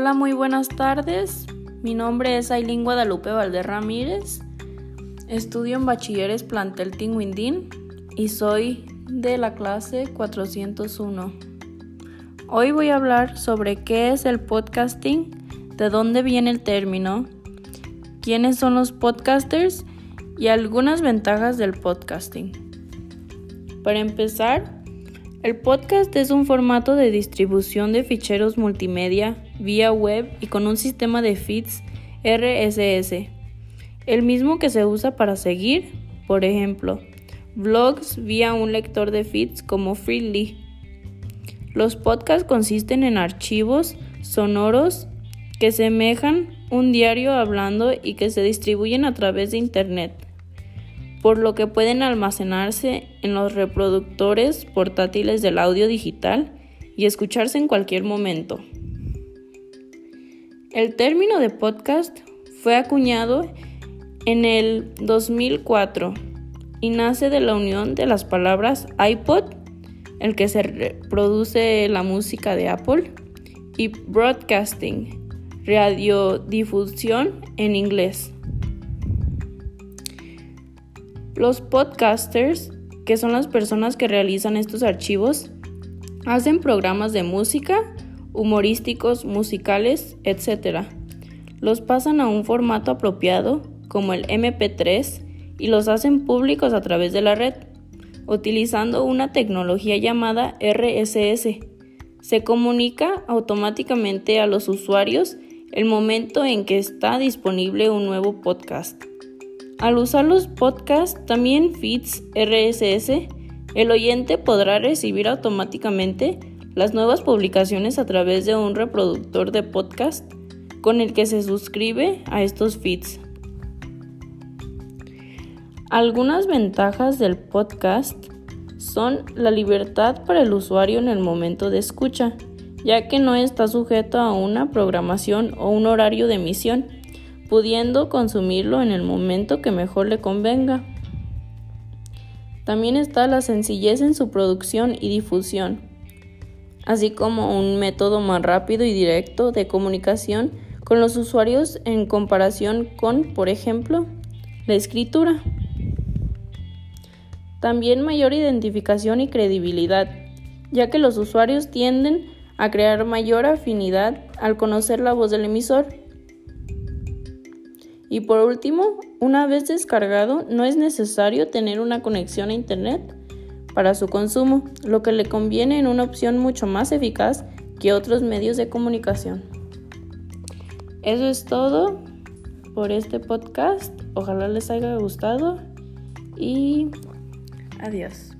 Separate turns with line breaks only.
Hola, muy buenas tardes. Mi nombre es Ailín Guadalupe Valdez Ramírez. Estudio en Bachilleres Plantel Tinguindín y soy de la clase 401. Hoy voy a hablar sobre qué es el podcasting, de dónde viene el término, quiénes son los podcasters y algunas ventajas del podcasting. Para empezar, el podcast es un formato de distribución de ficheros multimedia vía web y con un sistema de feeds RSS, el mismo que se usa para seguir, por ejemplo, blogs vía un lector de feeds como Freely. Los podcasts consisten en archivos sonoros que semejan un diario hablando y que se distribuyen a través de Internet por lo que pueden almacenarse en los reproductores portátiles del audio digital y escucharse en cualquier momento. El término de podcast fue acuñado en el 2004 y nace de la unión de las palabras iPod, el que se reproduce la música de Apple, y broadcasting, radiodifusión en inglés. Los podcasters, que son las personas que realizan estos archivos, hacen programas de música, humorísticos, musicales, etc. Los pasan a un formato apropiado, como el MP3, y los hacen públicos a través de la red, utilizando una tecnología llamada RSS. Se comunica automáticamente a los usuarios el momento en que está disponible un nuevo podcast. Al usar los podcasts, también feeds RSS, el oyente podrá recibir automáticamente las nuevas publicaciones a través de un reproductor de podcast con el que se suscribe a estos feeds. Algunas ventajas del podcast son la libertad para el usuario en el momento de escucha, ya que no está sujeto a una programación o un horario de emisión pudiendo consumirlo en el momento que mejor le convenga. También está la sencillez en su producción y difusión, así como un método más rápido y directo de comunicación con los usuarios en comparación con, por ejemplo, la escritura. También mayor identificación y credibilidad, ya que los usuarios tienden a crear mayor afinidad al conocer la voz del emisor y por último, una vez descargado, no es necesario tener una conexión a Internet para su consumo, lo que le conviene en una opción mucho más eficaz que otros medios de comunicación. Eso es todo por este podcast. Ojalá les haya gustado y adiós.